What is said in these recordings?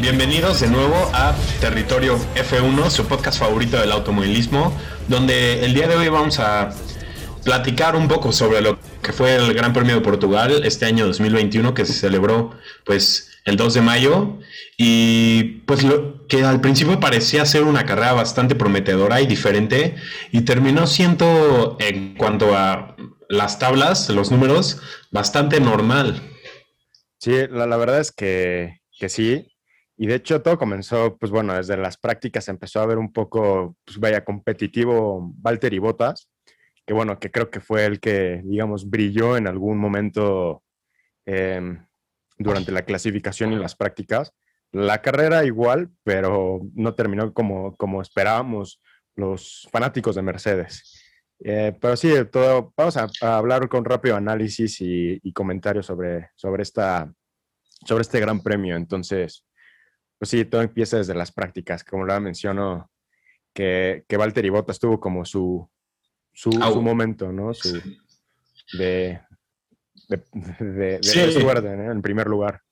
Bienvenidos de nuevo a Territorio F1, su podcast favorito del automovilismo, donde el día de hoy vamos a platicar un poco sobre lo que fue el Gran Premio de Portugal este año 2021 que se celebró pues el 2 de mayo. Y pues lo que al principio parecía ser una carrera bastante prometedora y diferente y terminó siendo en cuanto a las tablas, los números, bastante normal. Sí, la, verdad es que, que, sí. Y de hecho todo comenzó, pues bueno, desde las prácticas empezó a ver un poco, pues vaya, competitivo Walter y Botas que bueno, que creo que fue el que, digamos, brilló en algún momento em, durante la clasificación y las prácticas. La carrera igual, pero no terminó como, como esperábamos los fanáticos de Mercedes. Eh, pero sí, todo, vamos a, hablar con rápido análisis y, comentarios sobre, sobre, esta, sobre este gran premio. Entonces, pues sí, todo empieza desde las prácticas. Como lo mencionó, que, que Valtteri Bottas tuvo como su, su, momento, ¿no? Su, de, de, suerte, en primer lugar.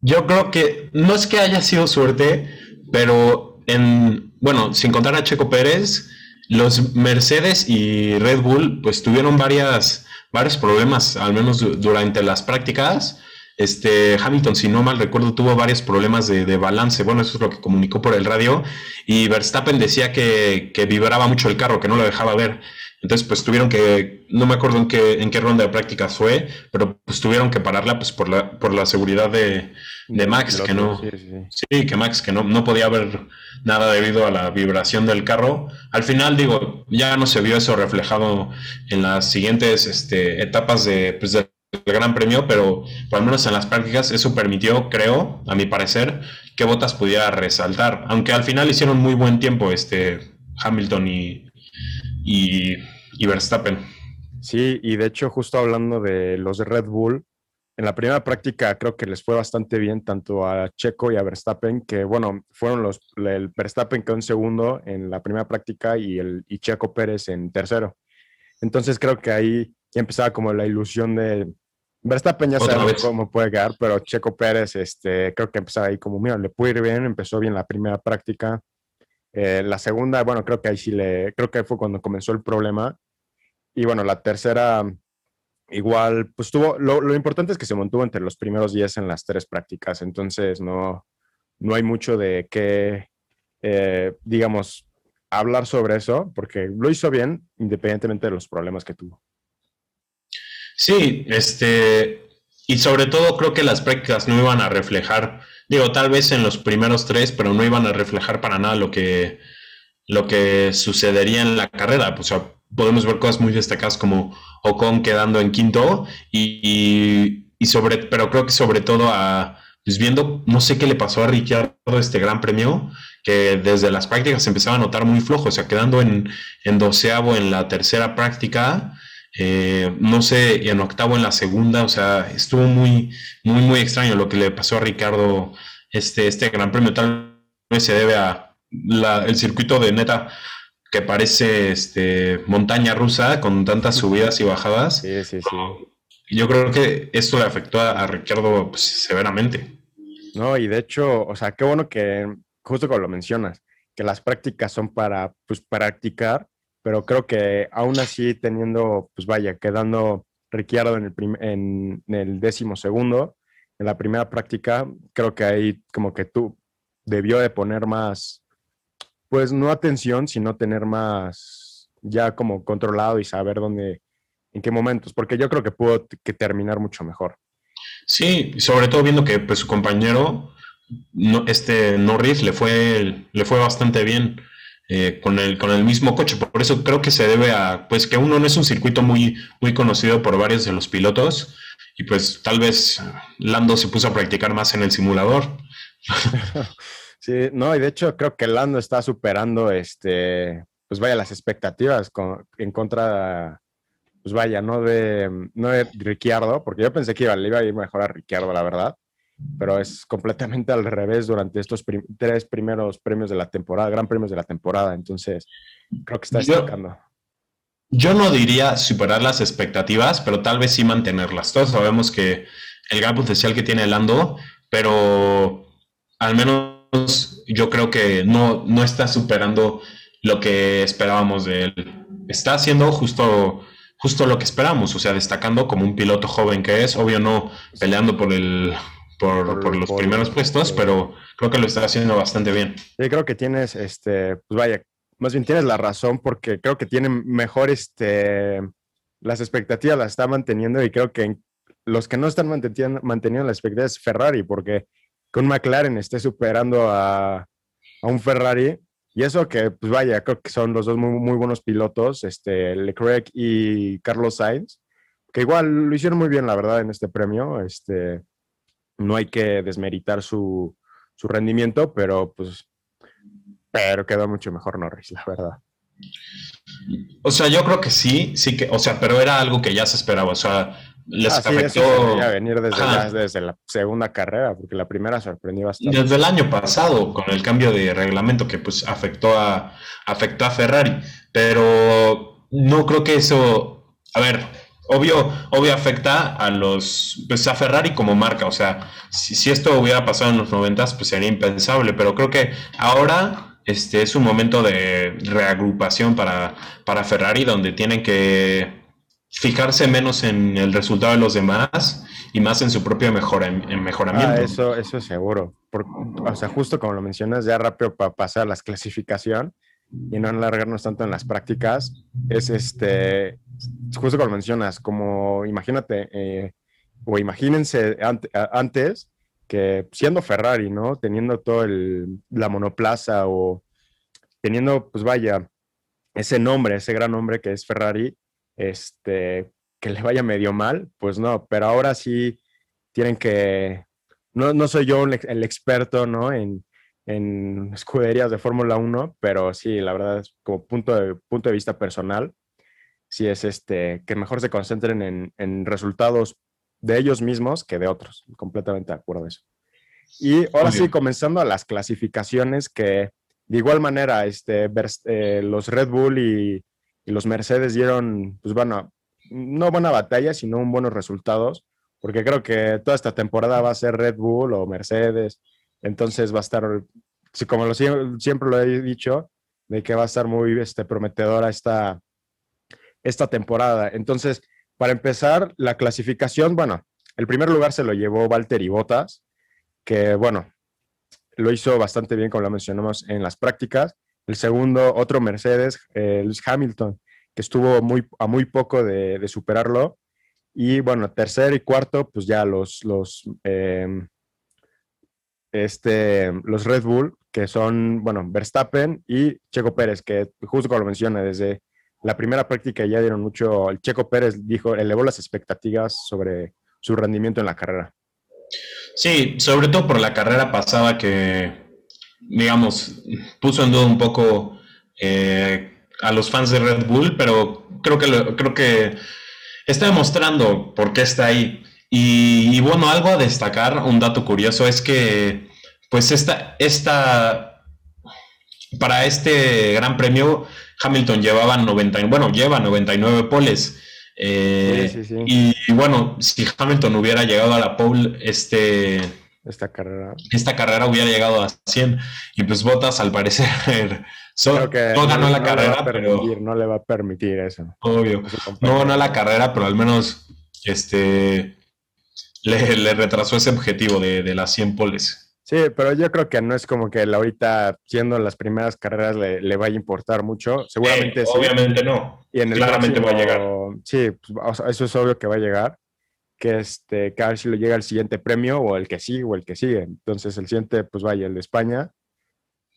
Yo creo que no es que haya sido suerte, pero en, bueno, sin contar a Checo Pérez, los Mercedes y Red Bull pues tuvieron varias, varios problemas, al menos durante las prácticas. Este, Hamilton, si no mal recuerdo, tuvo varios problemas de, balance. Bueno, eso es lo que comunicó por el radio. Y Verstappen decía que, vibraba mucho el carro, que no lo dejaba ver. Entonces, pues tuvieron que, no me acuerdo en qué, en qué ronda de prácticas fue, pero pues tuvieron que pararla pues por la, por la seguridad de, Max, que no, sí, que Max, que no, no podía ver nada debido a la vibración del carro. Al final, digo, ya no se vio eso reflejado en las siguientes este, etapas de, pues, de el Gran Premio, pero por lo menos en las prácticas eso permitió, creo, a mi parecer, que Bottas pudiera resaltar. Aunque al final hicieron muy buen tiempo este Hamilton y, y, Verstappen. Sí, y de hecho, justo hablando de los de Red Bull, en la primera práctica creo que les fue bastante bien tanto a Checo y a Verstappen, que bueno, fueron los, el Verstappen quedó en segundo en la primera práctica y, el, y Checo Pérez en tercero. Entonces creo que ahí ya empezaba como la ilusión de Verstappen ya sabe cómo puede quedar, pero Checo Pérez, este, creo que empezaba ahí como, mira, le puede ir bien, empezó bien la primera práctica. Eh, la segunda, bueno, creo que ahí sí le, creo que fue cuando comenzó el problema. Y bueno, la tercera, igual, pues tuvo, lo, importante es que se mantuvo entre los primeros 10 en las tres prácticas, entonces no, no hay mucho de qué, eh, digamos, hablar sobre eso, porque lo hizo bien, independientemente de los problemas que tuvo. Sí, este, y sobre todo creo que las prácticas no iban a reflejar, digo, tal vez en los primeros tres, pero no iban a reflejar para nada lo que, lo que sucedería en la carrera. O sea, podemos ver cosas muy destacadas como Ocon quedando en quinto y, y, sobre, pero creo que sobre todo a, pues viendo, no sé qué le pasó a Ricciardo este gran premio, que desde las prácticas se empezaba a notar muy flojo, o sea, quedando en, en doceavo en la tercera práctica, eh, no sé, en octavo en la segunda, o sea, estuvo muy, muy, muy extraño lo que le pasó a Ricardo este, este gran premio. Tal vez se debe a el circuito de neta que parece este, montaña rusa con tantas subidas y bajadas. Sí, sí, sí. Yo creo que esto le afectó a, Ricardo pues, severamente. No, y de hecho, o sea, qué bueno que, justo como lo mencionas, que las prácticas son para pues, practicar pero creo que aún así teniendo, pues vaya, quedando Ricciardo en el, en, el décimo segundo, en la primera práctica, creo que ahí como que tú debió de poner más, pues no atención, sino tener más ya como controlado y saber dónde, en qué momentos, porque yo creo que pudo que terminar mucho mejor. Sí, sobre todo viendo que pues, su compañero, este Norris, le fue, le fue bastante bien. Eh, con, el, con el mismo coche. Por eso creo que se debe a, pues que uno no es un circuito muy, muy conocido por varios de los pilotos y pues tal vez Lando se puso a practicar más en el simulador. Sí, no, y de hecho creo que Lando está superando, este, pues vaya, las expectativas en contra, pues vaya, no de, no de Ricciardo, porque yo pensé que iba, le iba a ir mejor a Ricciardo, la verdad pero es completamente al revés durante estos tres primeros premios de la temporada, gran premios de la temporada. Entonces, creo que está destacando. yo no diría superar las expectativas, pero tal vez sí mantenerlas. Todos sabemos que el gran potencial que tiene Lando, pero al menos yo creo que no, no está superando lo que esperábamos de él. Está haciendo justo, justo lo que esperamos, o sea, destacando como un piloto joven que es, obvio no peleando por el por, los primeros puestos, pero creo que lo está haciendo bastante bien. Sí, creo que tienes, este, pues vaya, más bien tienes la razón porque creo que tiene mejor, este, las expectativas las está manteniendo y creo que los que no están manteniendo, manteniendo las expectativas es Ferrari, porque con McLaren esté superando a, a, un Ferrari. Y eso que, pues vaya, creo que son los dos muy, muy buenos pilotos, este, Leclerc y Carlos Sainz, que igual lo hicieron muy bien, la verdad, en este premio. Este, no hay que desmeritar su, su rendimiento, pero pues, pero quedó mucho mejor Norris, la verdad. O sea, yo creo que sí, sí que, o sea, pero era algo que ya se esperaba, o sea, les ah, afectó. venir desde, desde, la segunda carrera, porque la primera sorprendió bastante. Desde el año pasado, con el cambio de reglamento que pues afectó a, afectó a Ferrari, pero no creo que eso, a ver, obvio, obvio afecta a los, pues a Ferrari como marca, o sea, si, si esto hubiera pasado en los noventas, pues sería impensable, pero creo que ahora este es un momento de reagrupación para, para Ferrari, donde tienen que fijarse menos en el resultado de los demás y más en su propio mejora, en mejoramiento. Ah, eso, eso es seguro. o sea, justo como lo mencionas, ya rápido para pasar a la clasificación y no alargarnos tanto en las prácticas, es este, justo como lo mencionas, como imagínate, eh, o imagínense antes que siendo Ferrari, ¿no? Teniendo todo el, la monoplaza o teniendo, pues vaya, ese nombre, ese gran nombre que es Ferrari, este, que le vaya medio mal, pues no, pero ahora sí tienen que, no, no soy yo el experto, ¿no? En, en escuderías de Fórmula 1, pero sí, la verdad como punto de, punto de vista personal, sí es este, que mejor se concentren en, en resultados de ellos mismos que de otros, completamente de acuerdo eso. Y ahora sí, comenzando a las clasificaciones que de igual manera, este, eh, los Red Bull y y los Mercedes dieron, pues bueno, no buena batalla, sino un buenos resultados, porque creo que toda esta temporada va a ser Red Bull o Mercedes, entonces va a estar, como lo, siempre lo he dicho, de que va a estar muy este, prometedora esta, esta temporada. Entonces, para empezar, la clasificación, bueno, el primer lugar se lo llevó Valtteri Bottas, que bueno, lo hizo bastante bien, como lo mencionamos en las prácticas. El segundo, otro Mercedes, eh, Luis Hamilton, que estuvo muy, a muy poco de, superarlo. Y bueno, tercer y cuarto, pues ya los, los, em, este, los Red Bull, que son, bueno, Verstappen y Checo Pérez, que justo como lo menciona, desde la primera práctica ya dieron mucho, el Checo Pérez dijo, elevó las expectativas sobre su rendimiento en la carrera. Sí, sobre todo por la carrera pasada que digamos, puso en duda un poco eh, a los fans de Red Bull, pero creo que, creo que está demostrando por qué está ahí. Y, bueno, algo a destacar, un dato curioso es que, pues, esta, esta, para este gran premio, Hamilton llevaba 99, bueno, lleva 99 poles. Eh, y, y, bueno, si Hamilton hubiera llegado a la pole, este esta carrera. Esta carrera hubiera llegado a 100 y pues Botas al parecer no ganó la carrera, pero no le va a permitir eso. Obvio. No ganó la carrera, pero al menos este le, retrasó ese objetivo de, las 100 poles. Sí, pero yo creo que no es como que ahorita, siendo las primeras carreras, le, vaya a importar mucho. Seguramente sí. Obviamente no. Y en el Claramente va a llegar. Sí, pues, eso es obvio que va a llegar que, este, a ver si lo llega el siguiente premio o el que sigue o el que sigue. Entonces el siguiente, pues vaya, el de España,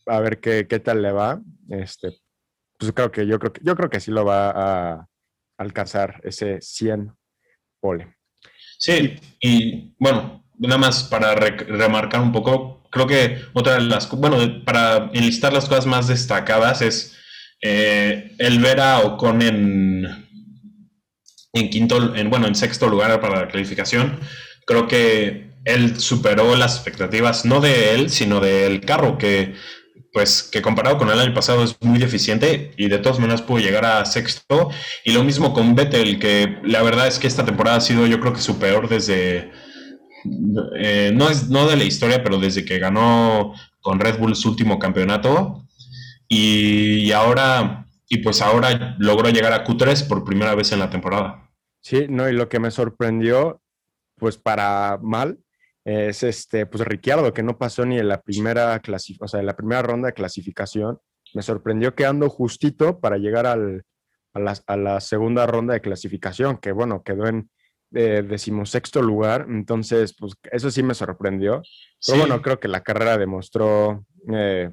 a ver qué, qué tal le va. Este, pues creo que yo creo que yo creo que sí lo va a alcanzar ese 100 pole. Sí, y bueno, nada más para remarcar un poco, creo que otra de las, bueno, para enlistar las cosas más destacadas es eh, el ver a Ocon en, en quinto, en, bueno, en sexto lugar para la clasificación. Creo que él superó las expectativas, no de él, sino del carro, que pues que comparado con el año pasado es muy deficiente y de todas maneras pudo llegar a sexto. Y lo mismo con Vettel, que la verdad es que esta temporada ha sido yo creo que su peor desde, eh, no, es, no de la historia, pero desde que ganó con Red Bull su último campeonato. Y, ahora, y pues ahora logró llegar a Q3 por primera vez en la temporada. Sí, no, y lo que me sorprendió, pues para mal, es este, pues Ricciardo, que no pasó ni en la primera o sea, en la primera ronda de clasificación. Me sorprendió quedando justito para llegar al, a, la, a, la, segunda ronda de clasificación, que bueno, quedó en eh, decimosexto lugar. Entonces, pues eso sí me sorprendió. Pero bueno, creo que la carrera demostró eh,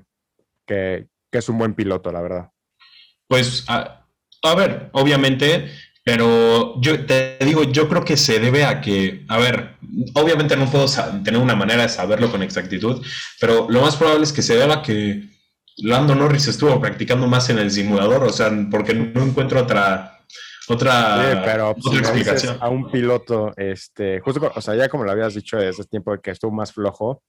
que, que, es un buen piloto, la verdad. Pues, a, a ver, obviamente pero yo te digo, yo creo que se debe a que, a ver, obviamente no puedo tener una manera de saberlo con exactitud, pero lo más probable es que se deba a que Lando Norris estuvo practicando más en el simulador, o sea, porque no encuentro otra, otra, pero, explicación. A un piloto, este, justo, o sea, ya como lo habías dicho desde ese tiempo de que estuvo más flojo,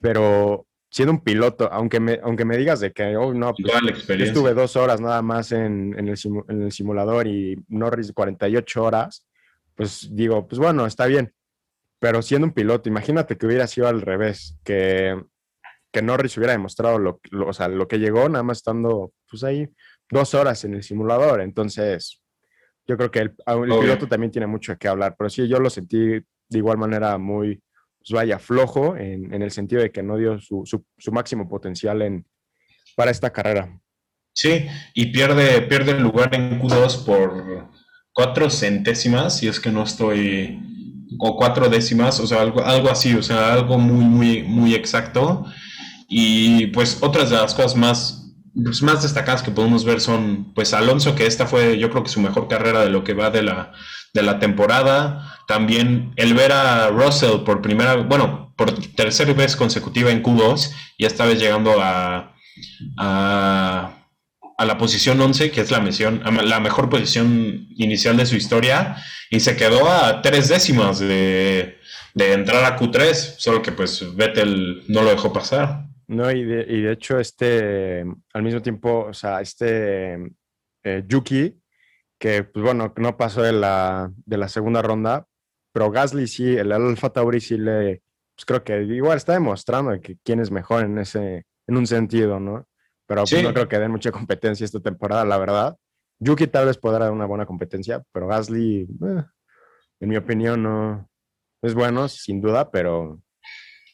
pero siendo un piloto, aunque me, aunque me digas de que, oh, no, pues, estuve dos horas nada más en, en, el en, el simulador y Norris 48 horas, pues digo, pues bueno, está bien. Pero siendo un piloto, imagínate que hubiera sido al revés, que, que Norris hubiera demostrado lo, o sea, lo que llegó, nada más estando pues ahí dos horas en el simulador. Entonces, yo creo que el, el piloto también tiene mucho que hablar, pero sí, yo lo sentí de igual manera muy, pues, vaya flojo en, el sentido de que no dio su, máximo potencial en, para esta carrera. Sí, y pierde, pierde el lugar en Q2 por cuatro centésimas, si es que no estoy, o cuatro décimas, o sea, algo, algo así, o sea, algo muy, muy, muy exacto. Y pues otras de las cosas más, pues, más destacadas que podemos ver son, pues Alonso, que esta fue yo creo que su mejor carrera de lo que va de la, de la temporada. También el ver a Russell por primera, bueno, por tercera vez consecutiva en Q2 y esta vez llegando a, a, la posición 11, que es la, misión, la mejor posición inicial de su historia, y se quedó a tres décimas de, entrar a Q3, solo que pues Vettel no lo dejó pasar. No, y de, y de hecho, este, al mismo tiempo, o sea, este eh, Yuki, que pues bueno, no pasó de la, de la segunda ronda, pero Gasly sí, el Alfa Tauri sí le, pues creo que igual está demostrando que quién es mejor en ese, en un sentido, ¿no? Pero pues, no creo que den mucha competencia esta temporada, la verdad. Yuki tal vez podrá dar una buena competencia, pero Gasly, eh, en mi opinión, no es bueno, sin duda, pero...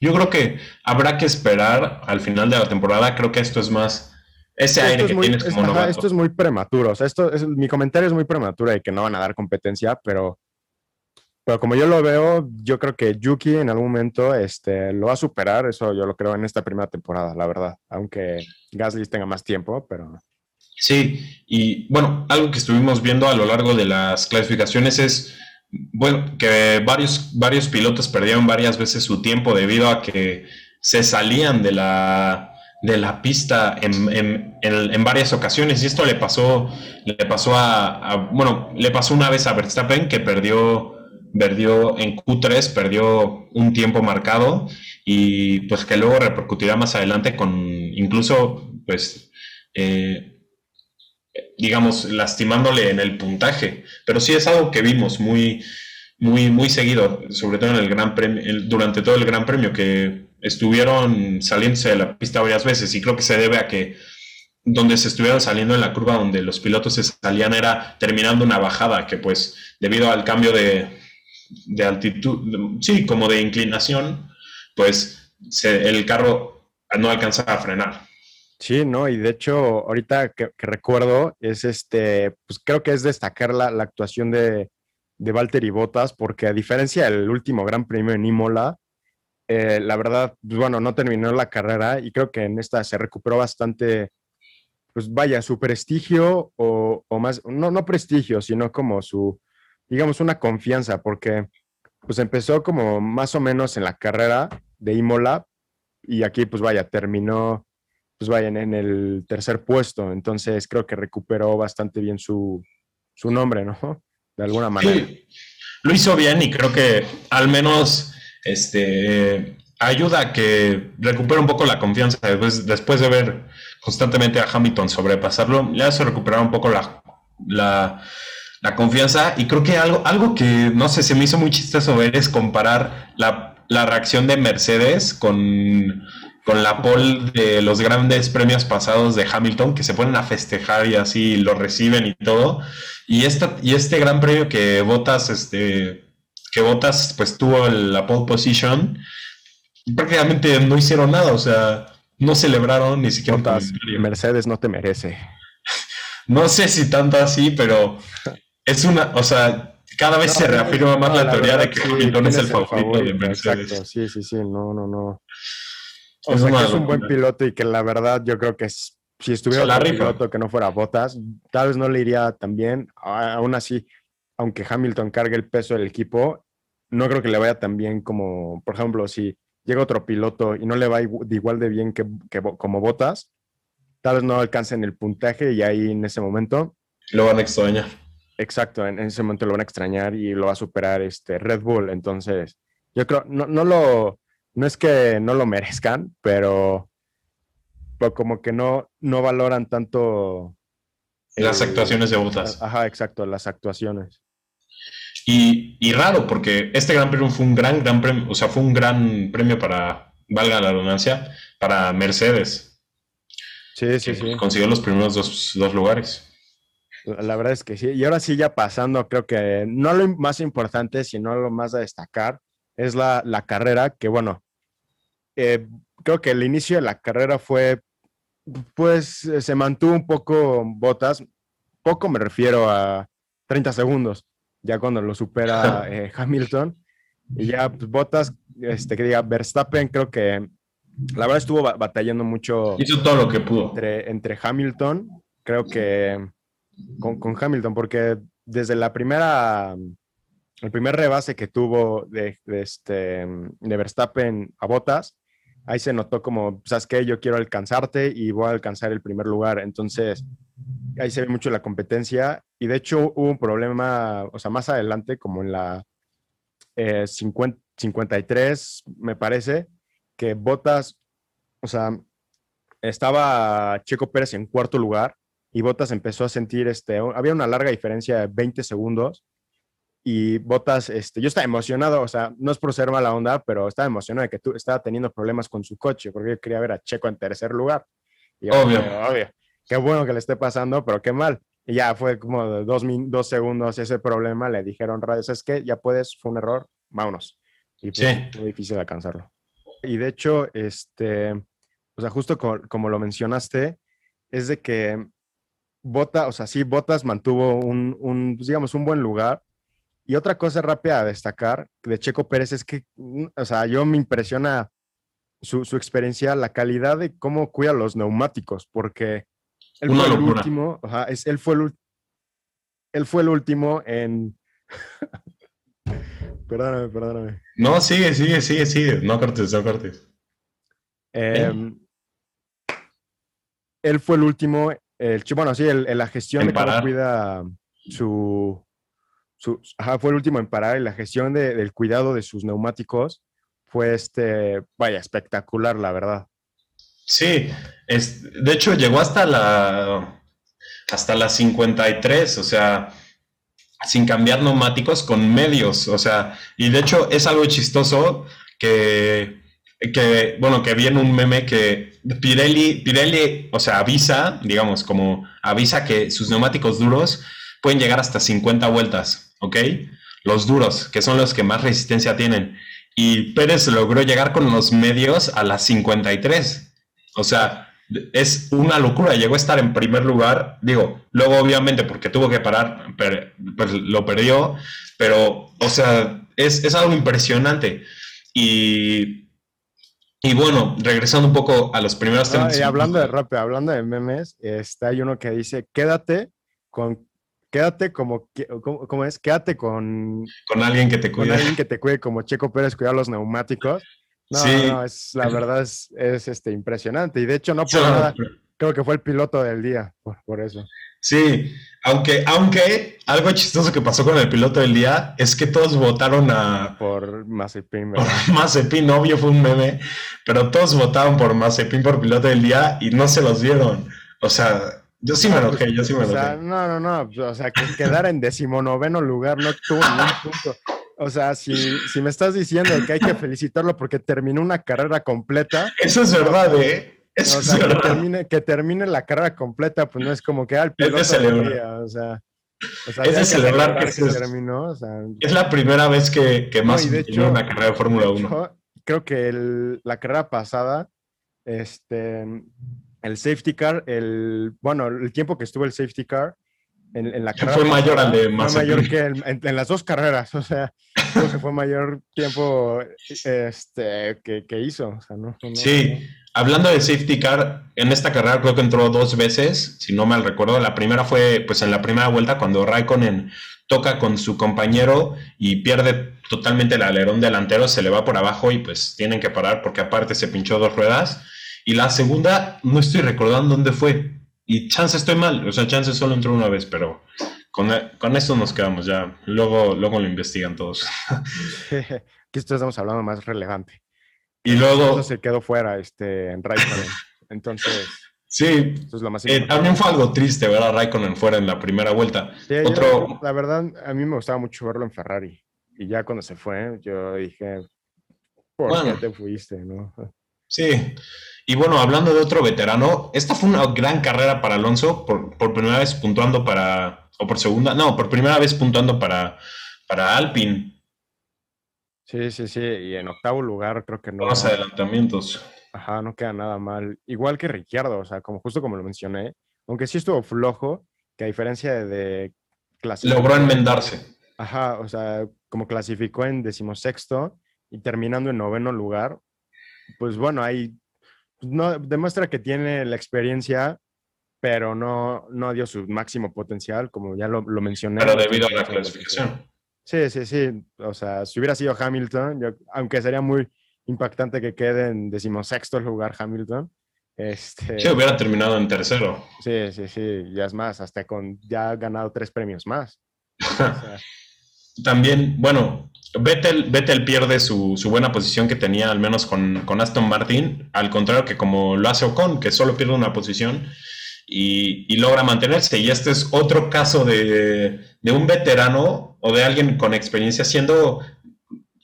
Yo creo que habrá que esperar al final de la temporada. Creo que esto es más ese aire que tienes como Esto es muy prematuro. O sea, esto es, mi comentario es muy prematuro de que no van a dar competencia, pero pero como yo lo veo, yo creo que Yuki en algún momento este, lo va a superar, eso yo lo creo en esta primera temporada, la verdad, aunque Gasly tenga más tiempo, pero... Sí, y bueno, algo que estuvimos viendo a lo largo de las clasificaciones es, bueno, que varios, varios pilotos perdieron varias veces su tiempo debido a que se salían de la, de la pista en, en, varias ocasiones y esto le pasó, le pasó a, bueno, le pasó una vez a Verstappen que perdió perdió en Q3, perdió un tiempo marcado y pues que luego repercutirá más adelante con incluso pues eh, digamos lastimándole en el puntaje. Pero sí es algo que vimos muy, muy, muy seguido, sobre todo en el Gran Premio, durante todo el Gran Premio, que estuvieron saliéndose de la pista varias veces y creo que se debe a que donde se estuvieron saliendo en la curva donde los pilotos se salían era terminando una bajada que pues debido al cambio de, de altitud, sí, como de inclinación, pues el carro no alcanza a frenar. Sí, no, y de hecho, ahorita que, recuerdo, es este, pues creo que es destacar la, actuación de, de Valtteri Bottas, porque a diferencia del último Gran Premio en Imola, eh, la verdad, pues bueno, no terminó la carrera y creo que en esta se recuperó bastante, pues vaya, su prestigio o, o más, no, no prestigio, sino como su, digamos, una confianza, porque pues empezó como más o menos en la carrera de Imola y aquí pues vaya, terminó pues vaya en el tercer puesto, entonces creo que recuperó bastante bien su, su nombre, ¿no? De alguna manera. Lo hizo bien y creo que al menos este, ayuda a que recupere un poco la confianza después, después de ver constantemente a Hamilton sobrepasarlo, ya se recuperar un poco la, la, confianza y creo que algo, algo que no sé, se me hizo muy chistoso ver es comparar la, la reacción de Mercedes con, con la pole de los grandes premios pasados de Hamilton que se ponen a festejar y así lo reciben y todo. Y, esta, y este gran premio que Botas, este, que Botas pues tuvo la pole position, prácticamente no hicieron nada, o sea, no celebraron ni siquiera Mercedes no te merece. no sé si tanto así, pero es una, o sea, cada vez se reafirma más la, teoría de que Hamilton es el favorito de Mercedes. Exacto, sí, sí, sí, no, no, no. O sea, que es un buen piloto y que la verdad yo creo que si estuviera un piloto que no fuera Botas, tal vez no le iría tan bien. Aún así, aunque Hamilton cargue el peso del equipo, no creo que le vaya tan bien como, por ejemplo, si llega otro piloto y no le va igual de bien que, como Botas, tal vez no alcancen el puntaje y ahí en ese momento... Lo van a extrañar. Exacto, en ese momento lo van a extrañar y lo va a superar este Red Bull. Entonces, yo creo, no, no lo, no es que no lo merezcan, pero, como que no, no valoran tanto... Las actuaciones de Botas. Ajá, exacto, las actuaciones. Y, raro, porque este Gran Premio fue un gran, gran premio, o sea, fue un gran premio para, valga la redundancia, para Mercedes. Sí, sí, sí. Consiguió los primeros dos, lugares. La verdad es que sí. Y ahora sí, ya pasando, creo que no lo más importante, sino lo más a destacar, es la, carrera, que bueno, eh, creo que el inicio de la carrera fue, pues se mantuvo un poco botas, poco me refiero a 30 segundos, ya cuando lo supera eh, Hamilton. Y ya pues, Botas, este, que diga, Verstappen creo que la verdad estuvo batallando mucho. Hizo todo lo que pudo. Entre, entre Hamilton, creo que con, con, Hamilton, porque desde la primera, el primer rebase que tuvo de, de, este, de Verstappen a Botas, ahí se notó como, ¿sabes qué? Yo quiero alcanzarte y voy a alcanzar el primer lugar. Entonces, ahí se ve mucho la competencia y de hecho hubo un problema, o sea, más adelante, como en la 53, eh, me parece, que Botas, o sea, estaba Checo Pérez en cuarto lugar y Botas empezó a sentir, este, había una larga diferencia de 20 segundos y Botas, este, yo estaba emocionado, o sea, no es por ser mala onda, pero estaba emocionado de que tú estaba teniendo problemas con su coche, porque yo quería ver a Checo en tercer lugar. obvio. obvio qué bueno que le esté pasando, pero qué mal. Y ya fue como dos, dos segundos ese problema, le dijeron, radio, es que ya puedes, fue un error, vámonos. Y pues, sí. muy difícil alcanzarlo. Y de hecho, este, o sea, justo como, lo mencionaste, es de que Bota, o sea, sí, Botas mantuvo un, un, pues, digamos, un buen lugar. Y otra cosa rápida a destacar de Checo Pérez es que, mm, o sea, yo me impresiona su, su experiencia, la calidad de cómo cuida los neumáticos, porque él fue el último, es, él, fue el, él fue el último en... perdóname, perdóname. No, sigue, sigue, sigue, sigue. No cortes, no cortes. Em, él fue el último, el, bueno, sí, el, la gestión de cómo cuida su, fue el último en parar y la gestión de, del cuidado de sus neumáticos fue este, vaya, espectacular, la verdad. Sí, es, de hecho llegó hasta la hasta las 53, o sea, sin cambiar neumáticos con medios, o sea, y de hecho es algo chistoso que, que bueno, que viene un meme que Pirelli, Pirelli, o sea, avisa, digamos, como avisa que sus neumáticos duros pueden llegar hasta 50 vueltas, ¿ok? Los duros, que son los que más resistencia tienen. Y Pérez logró llegar con los medios a las 53. O sea, es una locura. Llegó a estar en primer lugar. Digo, luego obviamente porque tuvo que parar, pues lo perdió. Pero, o sea, es, algo impresionante. Y, y bueno, regresando un poco a los primeros ah, temas. y hablando de rap, hablando de memes, está hay uno que dice, quédate con quédate como, ¿cómo, es? Quédate con... Con alguien que te cuide. Con alguien que te cuide, como Checo Pérez cuidar los neumáticos. No, sí. no, es, la verdad es, es este, impresionante. Y de hecho, no por nada, creo que fue el piloto del día, por, eso. Sí, aunque, aunque algo chistoso que pasó con el piloto del día es que todos votaron a... Por Mazepin, Por Mazepin, obvio fue un meme, pero todos votaron por Mazepin por piloto del día y no se los dieron. O sea, yo sí me enojé, yo sí me enojé. O sea, no, no, no, o sea, que quedar en decimonoveno lugar no tuvo ningún punto. O sea, si, si me estás diciendo que hay que felicitarlo porque terminó una carrera completa. Eso es verdad, ¿eh? Eso o sea, que, termine, que termine la carrera completa, pues no es como que al piloto es de celebrar. o sea, o sea, es de celebrar que, que es, terminó, o sea, es la primera vez que, que más no, hecho, una carrera de Fórmula 1. Creo que el, la carrera pasada, este, el safety car, el, bueno, el tiempo que estuvo el safety car, en, en, la carrera fue mayor al de Fue mayor que el, en, en, las dos carreras, o sea, creo que fue mayor tiempo este, que, que hizo. O sea, no, no, sí, hablando de safety car, en esta carrera creo que entró dos veces, si no mal recuerdo. La primera fue pues en la primera vuelta cuando Raikkonen toca con su compañero y pierde totalmente el alerón delantero, se le va por abajo y pues tienen que parar porque aparte se pinchó dos ruedas. Y la segunda, no estoy recordando dónde fue. Y chance estoy mal, o sea, chance solo entró una vez, pero con, con esto nos quedamos ya. Luego, luego lo investigan todos. Aquí estamos hablando más relevante. Y luego... Eso se quedó fuera este, en Raikkonen. Entonces... Sí, eso es lo más eh, también fue algo triste ver a Raikkonen fuera en la primera vuelta. Sí, Otro... yo, la verdad, a mí me gustaba mucho verlo en Ferrari. Y ya cuando se fue, yo dije, ¿por bueno, qué te fuiste? ¿no? Sí, y bueno, hablando de otro veterano, esta fue una gran carrera para Alonso, por, por, primera vez puntuando para, o por segunda, no, por primera vez puntuando para, para Alpine. Sí, sí, sí, y en octavo lugar creo que no. Más adelantamientos. Ajá, no queda nada mal. Igual que Ricciardo, o sea, como justo como lo mencioné, aunque sí estuvo flojo, que a diferencia de, de Logró enmendarse. Ajá, o sea, como clasificó en decimosexto y terminando en noveno lugar, pues bueno, ahí no, demuestra que tiene la experiencia, pero no, no dio su máximo potencial, como ya lo, lo mencioné. Pero debido a la clasificación. Sí, sí, sí. O sea, si hubiera sido Hamilton, yo, aunque sería muy impactante que quede en decimosexto lugar Hamilton. Este, sí, hubiera terminado en tercero. Sí, sí, sí. Ya es más, hasta con ya ha ganado tres premios más. O sea, También, bueno, Vettel, Vettel pierde su, su, buena posición que tenía, al menos con, con, Aston Martin, al contrario que como lo hace Ocon, que solo pierde una posición y, y logra mantenerse. Y este es otro caso de, de, un veterano o de alguien con experiencia siendo,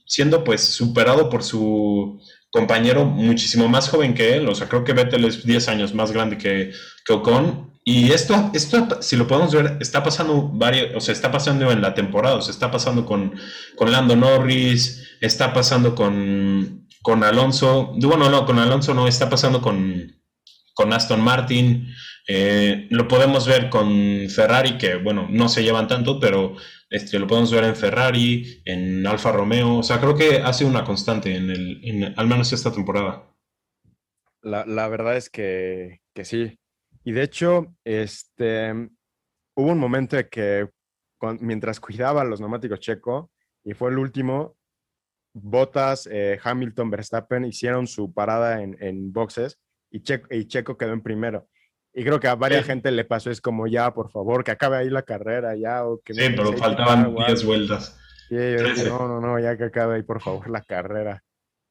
siendo pues superado por su compañero muchísimo más joven que él. O sea, creo que Vettel es 10 años más grande que, que Ocon y esto, esto, si lo podemos ver, está pasando varios, o sea, está pasando en la temporada, o sea, está pasando con, con Lando Norris, está pasando con, con Alonso, bueno, no, con Alonso no, está pasando con, con Aston Martin, eh, lo podemos ver con Ferrari, que bueno, no se llevan tanto, pero este, lo podemos ver en Ferrari, en Alfa Romeo, o sea, creo que ha sido una constante en el, en, al menos esta temporada. La, la verdad es que, que sí, y de hecho, este, hubo un momento de que con, mientras cuidaba los neumáticos Checo, y fue el último, Bottas, eh, Hamilton, Verstappen hicieron su parada en, en boxes y Checo, y Checo, quedó en primero. Y creo que a varias sí. gente le pasó, es como ya, por favor, que acabe ahí la carrera, ya. O que sí, pero faltaban 10 vueltas. Sí, yo dije, no, no, no, ya que acabe ahí, por favor, la carrera.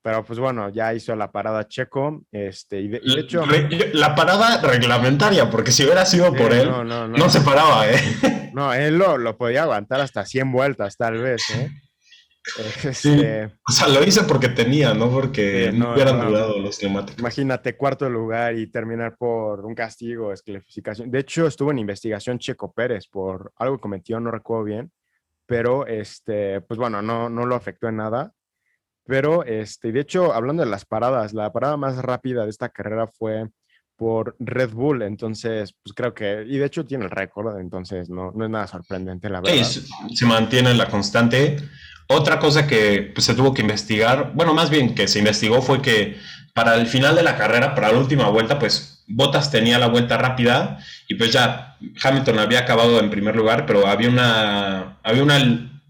Pero pues bueno, ya hizo la parada Checo. Este, y de, y de hecho. La parada reglamentaria, porque si hubiera sido por él, no, no, no, no, se paraba, ¿eh? No, él lo, lo podía aguantar hasta 100 vueltas, tal vez, ¿eh? Este, sí. O sea, lo hice porque tenía, no porque no, hubieran durado los neumáticos. Imagínate, cuarto lugar y terminar por un castigo, desclasificación. De hecho, estuvo en investigación Checo Pérez por algo que cometió, no recuerdo bien, pero este, pues bueno, no, no lo afectó en nada. Pero, este, de hecho, hablando de las paradas, la parada más rápida de esta carrera fue por Red Bull, entonces, pues creo que, y de hecho tiene el récord, entonces no, no es nada sorprendente, la verdad. Sí, se mantiene la constante. Otra cosa que pues, se tuvo que investigar, bueno, más bien que se investigó fue que para el final de la carrera, para la última vuelta, pues Bottas tenía la vuelta rápida y pues ya Hamilton había acabado en primer lugar, pero había una, había una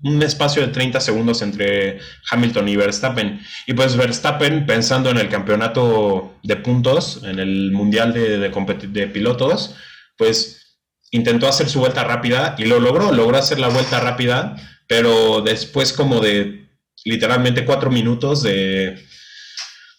un espacio de 30 segundos entre Hamilton y Verstappen. Y pues Verstappen, pensando en el campeonato de puntos, en el Mundial de, de, de pilotos, pues intentó hacer su vuelta rápida y lo logró, logró hacer la vuelta rápida, pero después como de literalmente cuatro minutos de,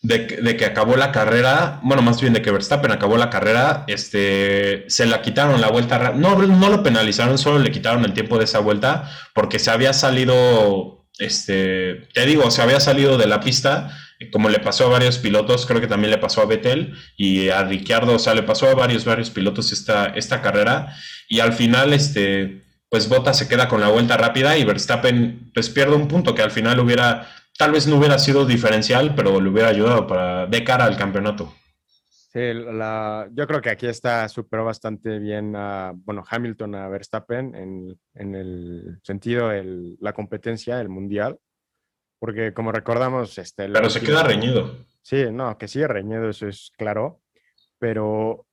de, que acabó la carrera, bueno, más bien de que Verstappen acabó la carrera, este, se la quitaron la vuelta, no, no lo penalizaron, solo le quitaron el tiempo de esa vuelta porque se había salido, este, te digo, se había salido de la pista como le pasó a varios pilotos, creo que también le pasó a Vettel y a Ricciardo, o sea, le pasó a varios, varios pilotos esta, esta carrera y al final, este, pues Bottas se queda con la vuelta rápida y Verstappen pues pierde un punto que al final hubiera, tal vez no hubiera sido diferencial, pero le hubiera ayudado para, de cara al campeonato. Sí, la, yo creo que aquí está, superó bastante bien a, bueno, Hamilton a Verstappen en, en el sentido de la competencia, el mundial porque como recordamos... Este, pero se queda reñido. Sí, no, que sigue reñido, eso es claro, pero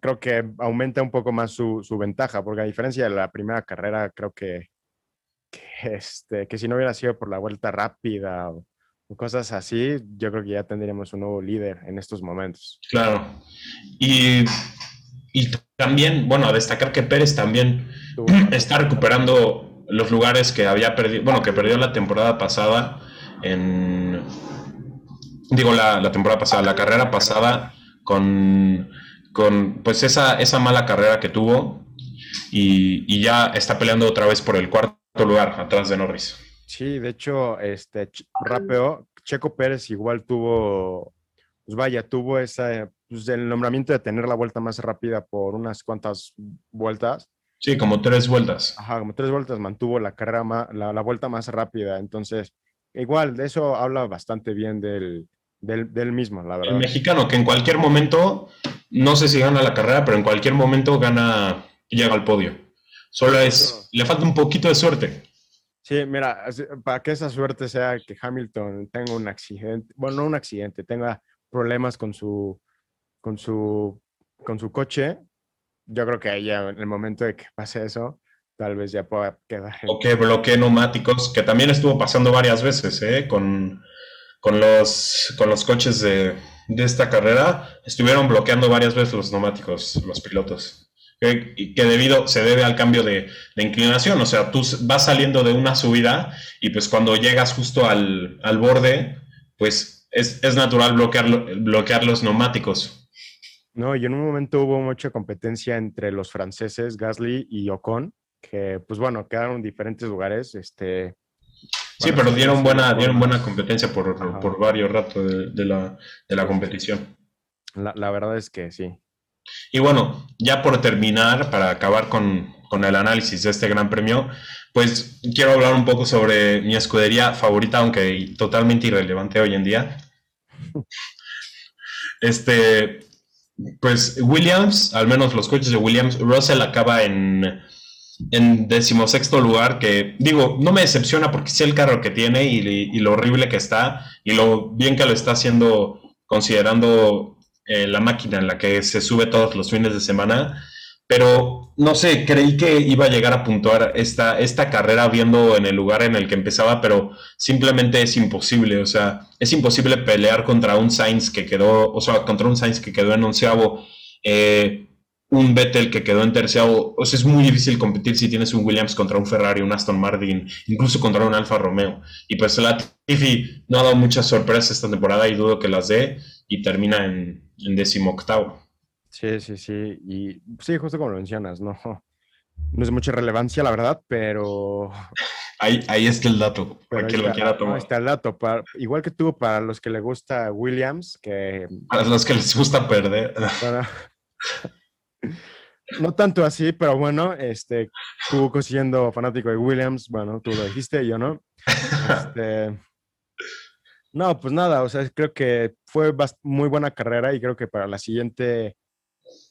creo que aumenta un poco más su, su ventaja, porque a diferencia de la primera carrera, creo que, que, este, que si no hubiera sido por la vuelta rápida o, cosas así, yo creo que ya tendríamos un nuevo líder en estos momentos. Claro. Y, y también, bueno, a destacar que Pérez también está recuperando los lugares que había perdido, bueno, que perdió la temporada pasada en, digo, la, temporada pasada, la carrera pasada con, con pues esa, esa mala carrera que tuvo y, ya está peleando otra vez por el cuarto lugar atrás de Norris. Sí, de hecho, este, rápido, Checo Pérez igual tuvo, pues vaya, tuvo esa, pues el nombramiento de tener la vuelta más rápida por unas cuantas vueltas Sí, como tres vueltas. Ajá, como tres vueltas mantuvo la carrera, la, vuelta más rápida. Entonces, igual, de eso habla bastante bien del, del, mismo, la verdad. El mexicano, que en cualquier momento, no sé si gana la carrera, pero en cualquier momento gana, llega al podio. Solo es, le falta un poquito de suerte. Sí, mira, para que esa suerte sea que Hamilton tenga un accidente, bueno, no un accidente, tenga problemas con su, con su, con su coche, yo creo que ya en el momento de que pase eso, tal vez ya pueda quedar. O que bloquee neumáticos, que también estuvo pasando varias veces, ¿eh? Con, con, los, con los coches de, de, esta carrera, estuvieron bloqueando varias veces los neumáticos, los pilotos. Que debido, se debe al cambio de, de, inclinación, o sea, tú vas saliendo de una subida y pues cuando llegas justo al, al borde, pues es, es natural bloquear, bloquear los neumáticos. No, y en un momento hubo mucha competencia entre los franceses, Gasly y Ocon, que pues bueno, quedaron en diferentes lugares. Este, sí, pero dieron buena, dieron buena competencia por, por varios ratos de, la, de, la, competición. La, la, verdad es que sí. Y bueno, ya por terminar, para acabar con, con el análisis de este gran premio, pues quiero hablar un poco sobre mi escudería favorita, aunque totalmente irrelevante hoy en día. Este, pues Williams, al menos los coches de Williams, Russell acaba en, en decimosexto lugar, que digo, no me decepciona porque sé el carro que tiene y, lo horrible que está y lo bien que lo está haciendo considerando eh, la máquina en la que se sube todos los fines de semana pero no sé, creí que iba a llegar a puntuar esta, esta carrera viendo en el lugar en el que empezaba, pero simplemente es imposible, o sea, es imposible pelear contra un Sainz que quedó, o sea, contra un Sainz que quedó en onceavo, eh, un Vettel que quedó en terceavo, o sea, es muy difícil competir si tienes un Williams contra un Ferrari, un Aston Martin, incluso contra un Alfa Romeo, y pues la Tiffy no ha dado muchas sorpresas esta temporada y dudo que las dé, y termina en, en octavo. Sí, sí, sí. Y sí, justo como lo mencionas, no, no es mucha relevancia, la verdad, pero. Ahí, ahí está el dato, para quien lo quiera tomar. Ahí está el dato. igual que tú, para los que le gusta Williams, que. Para los que les gusta perder. no tanto así, pero bueno, este, tú siendo fanático de Williams, bueno, tú lo dijiste, yo no. Este, no, pues nada, o sea, creo que fue muy buena carrera y creo que para la siguiente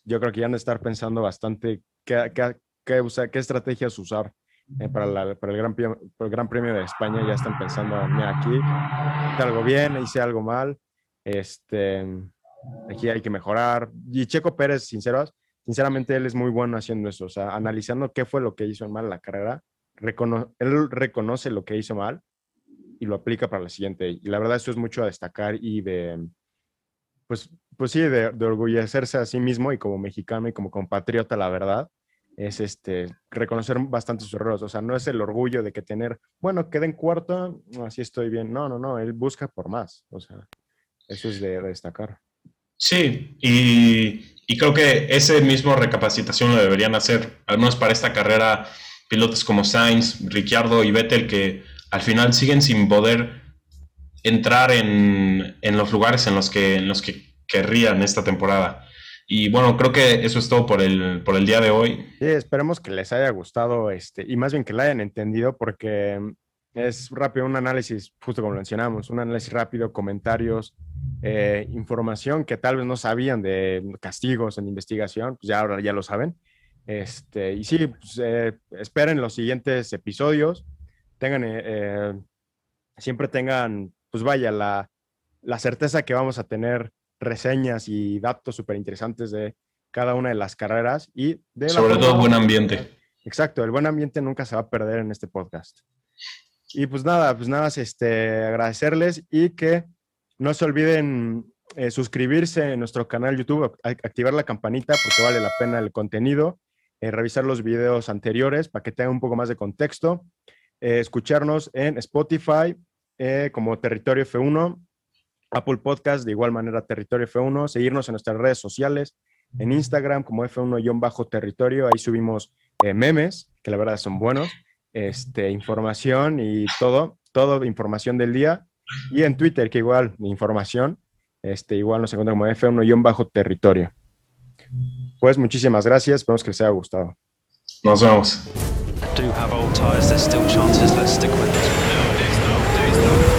yo creo que ya han de estar pensando bastante qué, qué, qué, estrategias usar eh, para, el gran, Premio de España. Ya están pensando, mira, aquí hice algo bien, hice algo mal, este, aquí hay que mejorar. Y Checo Pérez, sinceramente, él es muy bueno haciendo eso, o sea, analizando qué fue lo que hizo mal la carrera, él reconoce lo que hizo mal y lo aplica para la siguiente. Y la verdad, eso es mucho a destacar y de, pues, pues sí, de, de, orgullecerse a sí mismo y como mexicano y como compatriota, la verdad, es este, reconocer bastante sus errores. O sea, no es el orgullo de que tener, bueno, quedé en cuarto, así estoy bien. No, no, no, él busca por más. O sea, eso es de, destacar. Sí, y, y, creo que ese mismo recapacitación lo deberían hacer, al menos para esta carrera, pilotos como Sainz, Ricciardo y Vettel, que al final siguen sin poder entrar en, en los lugares en los que, en los que querrían esta temporada. Y bueno, creo que eso es todo por el, por el día de hoy. Sí, esperemos que les haya gustado este, y más bien que lo hayan entendido porque es rápido un análisis, justo como lo mencionamos, un análisis rápido, comentarios, eh, información que tal vez no sabían de castigos en investigación, pues ya ahora ya lo saben. Este, y sí, pues, eh, esperen los siguientes episodios, tengan, eh, siempre tengan, pues vaya, la, la certeza que vamos a tener reseñas y datos súper interesantes de cada una de las carreras y de... Sobre todo buen ambiente. Exacto, el buen ambiente nunca se va a perder en este podcast. Y pues nada, pues nada, este, agradecerles y que no se olviden eh, suscribirse en nuestro canal YouTube, activar la campanita porque vale la pena el contenido, eh, revisar los videos anteriores para que tengan un poco más de contexto, eh, escucharnos en Spotify como Territorio F1, Apple Podcast, de igual manera Territorio F1, seguirnos en nuestras redes sociales, en Instagram como F1-territorio, ahí subimos eh, memes, que la verdad son buenos, este, información y todo, todo información del día, y en Twitter, que igual, información, este, igual nos encuentra como F1-territorio. Pues muchísimas gracias, esperamos que les haya gustado. Nos vemos. have old tyres, there's still chances, let's stick with it. No, no, no.